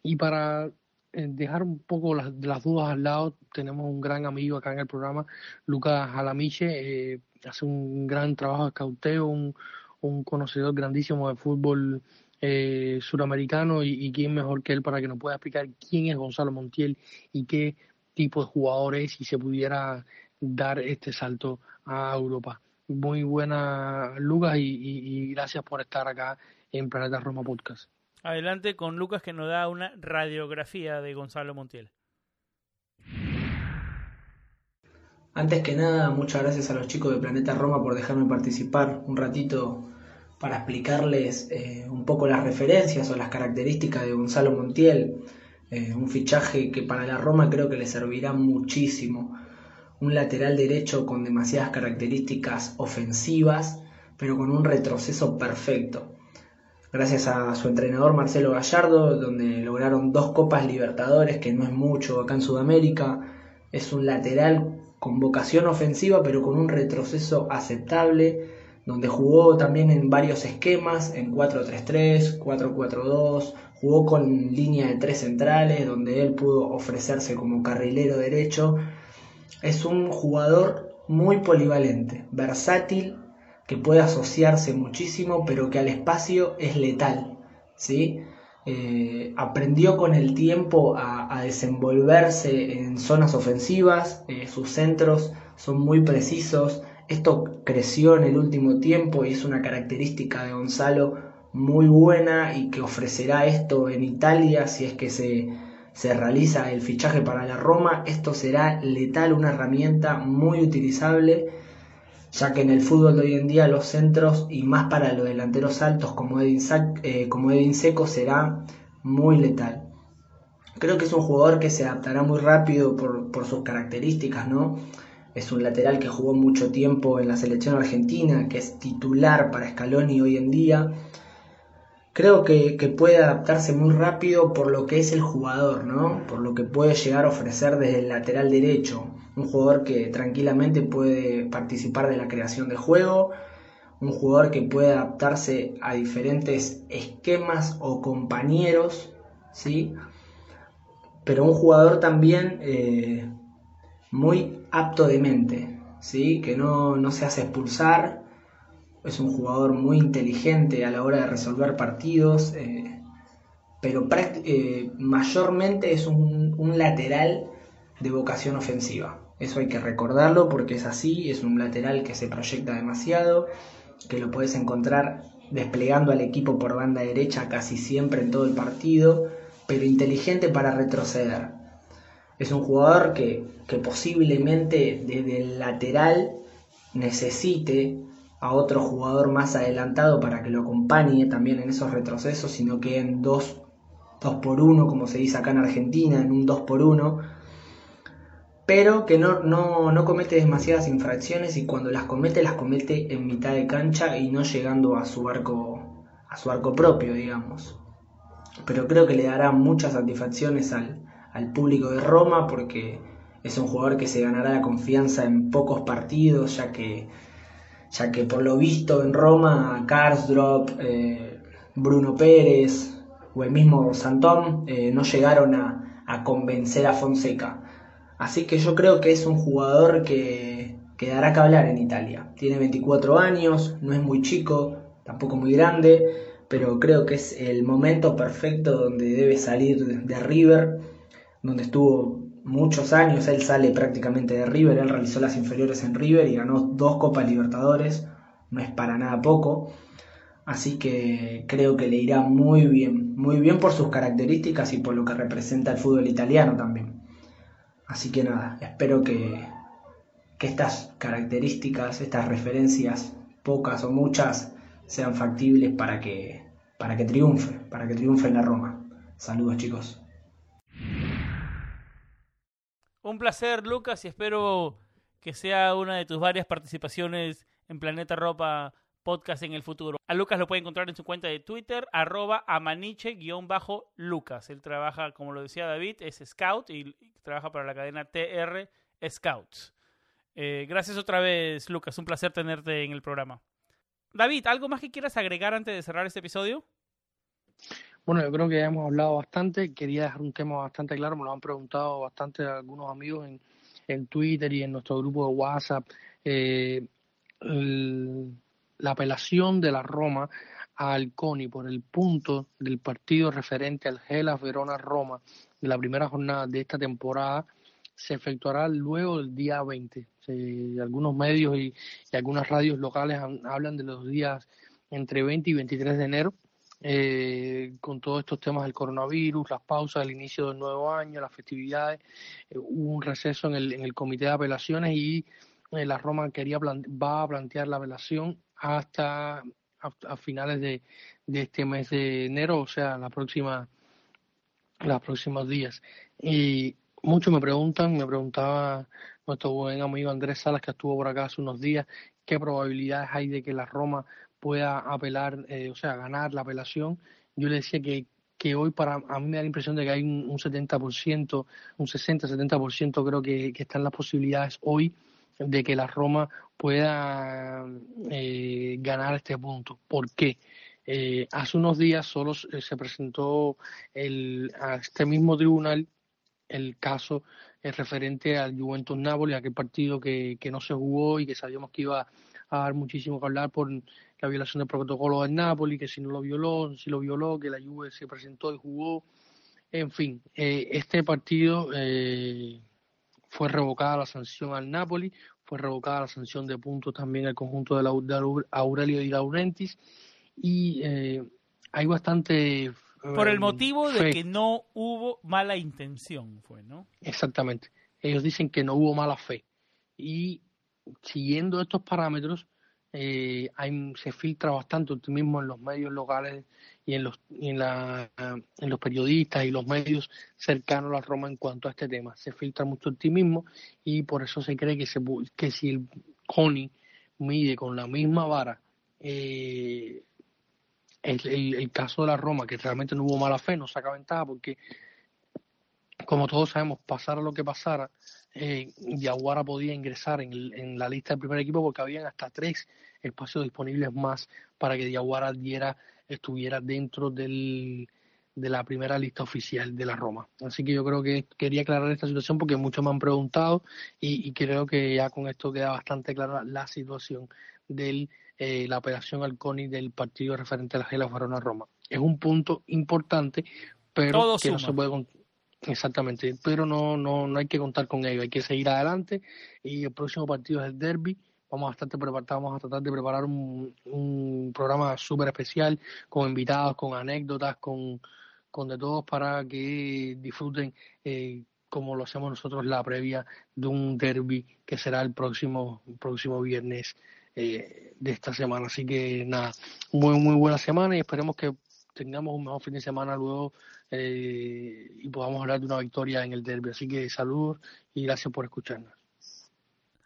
Y para dejar un poco las, las, dudas al lado, tenemos un gran amigo acá en el programa, Lucas Alamiche, eh, hace un gran trabajo de cauteo, un, un conocedor grandísimo de fútbol eh, suramericano y, y, quién mejor que él para que nos pueda explicar quién es Gonzalo Montiel y qué tipo de jugador es si se pudiera dar este salto a Europa. Muy buena, Lucas, y, y gracias por estar acá en Planeta Roma Podcast. Adelante con Lucas que nos da una radiografía de Gonzalo Montiel. Antes que nada, muchas gracias a los chicos de Planeta Roma por dejarme participar un ratito para explicarles eh, un poco las referencias o las características de Gonzalo Montiel. Eh, un fichaje que para la Roma creo que le servirá muchísimo. Un lateral derecho con demasiadas características ofensivas, pero con un retroceso perfecto gracias a su entrenador Marcelo Gallardo, donde lograron dos Copas Libertadores, que no es mucho acá en Sudamérica. Es un lateral con vocación ofensiva, pero con un retroceso aceptable, donde jugó también en varios esquemas, en 4-3-3, 4-4-2, jugó con línea de tres centrales, donde él pudo ofrecerse como carrilero derecho. Es un jugador muy polivalente, versátil, que puede asociarse muchísimo, pero que al espacio es letal. ¿sí? Eh, aprendió con el tiempo a, desenvolverse en zonas ofensivas, eh, sus centros son muy precisos. Esto creció en el último tiempo y es una característica de Gonzalo muy buena y que ofrecerá esto en Italia si es que se, se realiza el fichaje para la Roma. Esto será letal, una herramienta muy utilizable, ya que en el fútbol de hoy en día los centros y más para los delanteros altos como Edin, eh, como Edin Seco será muy letal. Creo que es un jugador que se adaptará muy rápido por, por sus características, ¿no? Es un lateral que jugó mucho tiempo en la selección argentina, que es titular para Scaloni hoy en día creo que, puede adaptarse muy rápido por lo que es el jugador, ¿no? Por lo que puede llegar a ofrecer desde el lateral derecho. Un jugador que tranquilamente puede participar de la creación de juego, un jugador que puede adaptarse a diferentes esquemas o compañeros, ¿sí? Pero un jugador también eh, muy apto de mente, ¿sí? Que no, no se hace expulsar, es un jugador muy inteligente a la hora de resolver partidos, eh, pero eh, mayormente es un, lateral de vocación ofensiva. Eso hay que recordarlo porque es así, es un lateral que se proyecta demasiado, que lo puedes encontrar desplegando al equipo por banda derecha casi siempre en todo el partido, pero inteligente para retroceder. Es un jugador que, que posiblemente desde el lateral necesite a otro jugador más adelantado para que lo acompañe también en esos retrocesos, sino que en 2 dos, por 1, como se dice acá en Argentina, en un 2 por 1, pero que no, no, comete demasiadas infracciones y cuando las comete, las comete en mitad de cancha y no llegando a su arco, a su arco propio, digamos. Pero creo que le dará muchas satisfacciones al, al público de Roma porque es un jugador que se ganará la confianza en pocos partidos, ya que ya que por lo visto en Roma, Karsdrop, eh, Bruno Pérez o el mismo Santón eh, no llegaron a, convencer a Fonseca. Así que yo creo que es un jugador que, que dará que hablar en Italia. Tiene 24 años, no es muy chico, tampoco muy grande, pero creo que es el momento perfecto donde debe salir de River, donde estuvo muchos años, él sale prácticamente de River, él realizó las inferiores en River y ganó dos Copas Libertadores, no es para nada poco, así que creo que le irá muy bien, muy bien por sus características y por lo que representa el fútbol italiano también. Así que nada, espero que, que estas características, estas referencias, pocas o muchas, sean factibles para que, para que triunfe, para que triunfe en la Roma. Saludos chicos. Un placer, Lucas, y espero que sea una de tus varias participaciones en Planeta Ropa Podcast en el futuro. A Lucas lo puede encontrar en su cuenta de Twitter, arroba amaniche-lucas. Él trabaja, como lo decía David, es scout y trabaja para la cadena TR Scouts. Eh, gracias otra vez, Lucas. Un placer tenerte en el programa. David, ¿algo más que quieras agregar antes de cerrar este episodio? Bueno, yo creo que ya hemos hablado bastante. Quería dejar un tema bastante claro. Me lo han preguntado bastante algunos amigos en, en Twitter y en nuestro grupo de WhatsApp. Eh, la apelación de la Roma al CONI por el punto del partido referente al Gela Verona Roma de la primera jornada de esta temporada se efectuará luego del día 20. algunos medios y, algunas radios locales hablan de los días entre 20 y 23 de enero eh, con todos estos temas del coronavirus, las pausas, el inicio del nuevo año, las festividades, eh, hubo un receso en el, en el comité de apelaciones y eh, la Roma quería va a plantear la apelación hasta a, finales de, de, este mes de enero, o sea, la próxima, los próximos días. Y muchos me preguntan, me preguntaba nuestro buen amigo Andrés Salas, que estuvo por acá hace unos días, qué probabilidades hay de que la Roma pueda apelar, eh, o sea, ganar la apelación. Yo le decía que, que hoy para a mí me da la impresión de que hay un, un 70%, un 60-70% creo que, que están las posibilidades hoy de que la Roma pueda eh, ganar este punto. ¿Por qué? Eh, hace unos días solo se presentó el, a este mismo tribunal el caso referente al Juventus Napoli, aquel partido que, que no se jugó y que sabíamos que iba a dar muchísimo que hablar por la violación del protocolo del Napoli, que si no lo violó, si lo violó, que la Juve se presentó y jugó. En fin, eh, este partido eh, fue revocada la sanción al Napoli, fue revocada la sanción de puntos también al conjunto de, la, de Aurelio Di Laurentiis y eh, hay bastante por el motivo de que no hubo mala intención, fue, ¿no? Exactamente. Ellos dicen que no hubo mala fe. Y siguiendo estos parámetros, eh, hay, se filtra bastante optimismo en los medios locales y en los, y en, la, en los periodistas y los medios cercanos a la Roma en cuanto a este tema. Se filtra mucho optimismo y por eso se cree que, se, que si el CONI mide con la misma vara eh, el, el, caso de la Roma, que realmente no hubo mala fe, no saca ventaja porque, como todos sabemos, pasara lo que pasara, eh, Yaguara podía ingresar en, en, la lista del primer equipo porque habían hasta tres espacios disponibles más para que Yaguara diera, estuviera dentro del, de la primera lista oficial de la Roma. Así que yo creo que quería aclarar esta situación porque muchos me han preguntado y, y creo que ya con esto queda bastante clara la situación del eh, la operación al CONI del partido referente a la Gela Farona Roma. Es un punto importante, pero que no se puede exactamente, pero no, no, no hay que contar con ello, hay que seguir adelante y el próximo partido es el derby. Vamos a, estar vamos a tratar de preparar un, un programa súper especial con invitados, con anécdotas, con, con de todos para que disfruten eh, como lo hacemos nosotros la previa de un derby que será el próximo, próximo viernes eh, de esta semana. Así que nada, muy, muy buena semana y esperemos que tengamos un mejor fin de semana luego eh, y podamos hablar de una victoria en el derby. Así que saludos y gracias por escucharnos.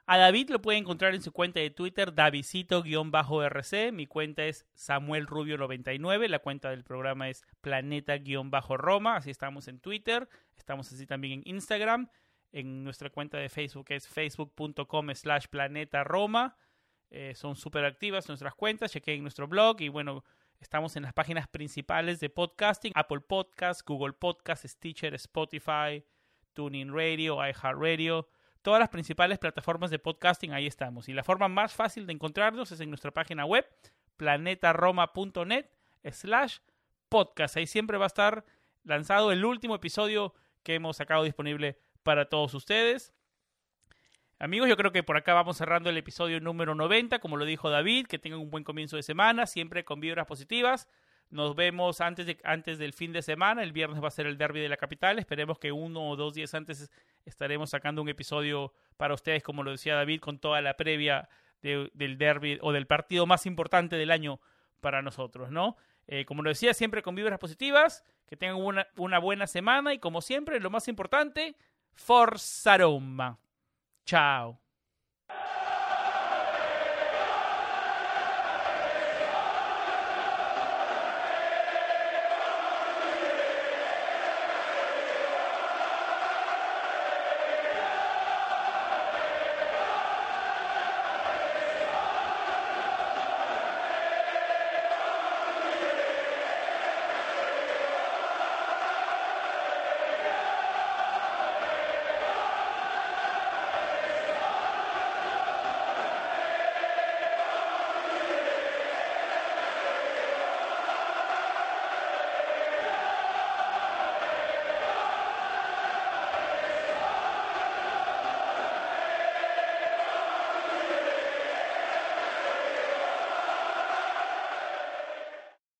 A David lo puede encontrar en su cuenta de Twitter, Davidcito-RC. Mi cuenta es Samuel Rubio99. La cuenta del programa es Planeta-Roma. Así estamos en Twitter. Estamos así también en Instagram. En nuestra cuenta de Facebook es facebook.com slash planeta Roma. Eh, son súper activas nuestras cuentas, chequen nuestro blog y bueno, estamos en las páginas principales de podcasting, Apple Podcast, Google Podcast, Stitcher, Spotify, Tuning Radio, iHeartRadio, todas las principales plataformas de podcasting, ahí estamos. Y la forma más fácil de encontrarnos es en nuestra página web, planetaroma.net slash podcast. Ahí siempre va a estar lanzado el último episodio que hemos sacado disponible para todos ustedes. Amigos, yo creo que por acá vamos cerrando el episodio número 90, como lo dijo David, que tengan un buen comienzo de semana, siempre con vibras positivas. Nos vemos antes, de, antes del fin de semana, el viernes va a ser el derby de la capital, esperemos que uno o dos días antes estaremos sacando un episodio para ustedes, como lo decía David, con toda la previa de, del derby o del partido más importante del año para nosotros, ¿no? Eh, como lo decía, siempre con vibras positivas, que tengan una, una buena semana y como siempre, lo más importante, Forza Roma. Ciao